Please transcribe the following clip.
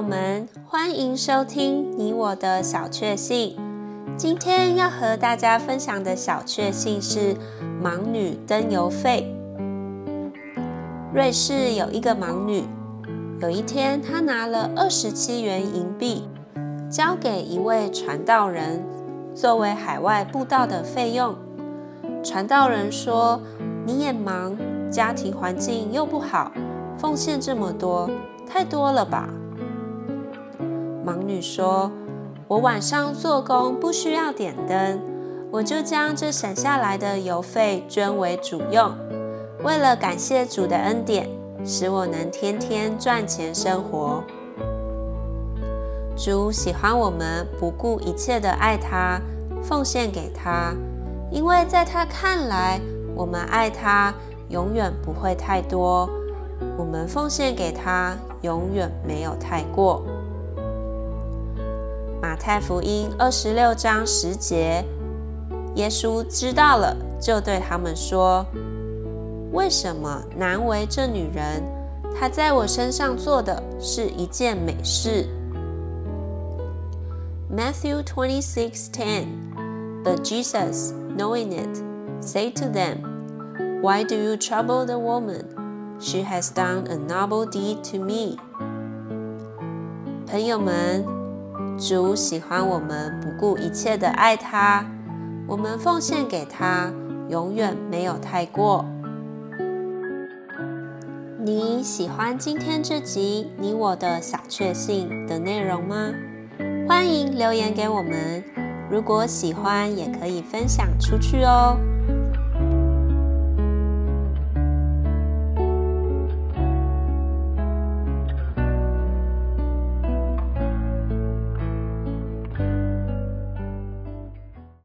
友们，欢迎收听你我的小确幸。今天要和大家分享的小确幸是盲女登邮费。瑞士有一个盲女，有一天她拿了二十七元银币，交给一位传道人，作为海外布道的费用。传道人说：“你也盲，家庭环境又不好，奉献这么多，太多了吧？”盲女说：“我晚上做工不需要点灯，我就将这省下来的邮费捐为主用，为了感谢主的恩典，使我能天天赚钱生活。主喜欢我们不顾一切的爱他，奉献给他，因为在他看来，我们爱他永远不会太多，我们奉献给他永远没有太过。”马太福音二十六章十节，耶稣知道了，就对他们说：“为什么难为这女人？她在我身上做的是一件美事。” Matthew twenty six ten. But Jesus, knowing it, said to them, Why do you trouble the woman? She has done a noble deed to me. 朋友们。 主喜欢我们不顾一切的爱他，我们奉献给他，永远没有太过。你喜欢今天这集你我的小确幸的内容吗？欢迎留言给我们，如果喜欢也可以分享出去哦。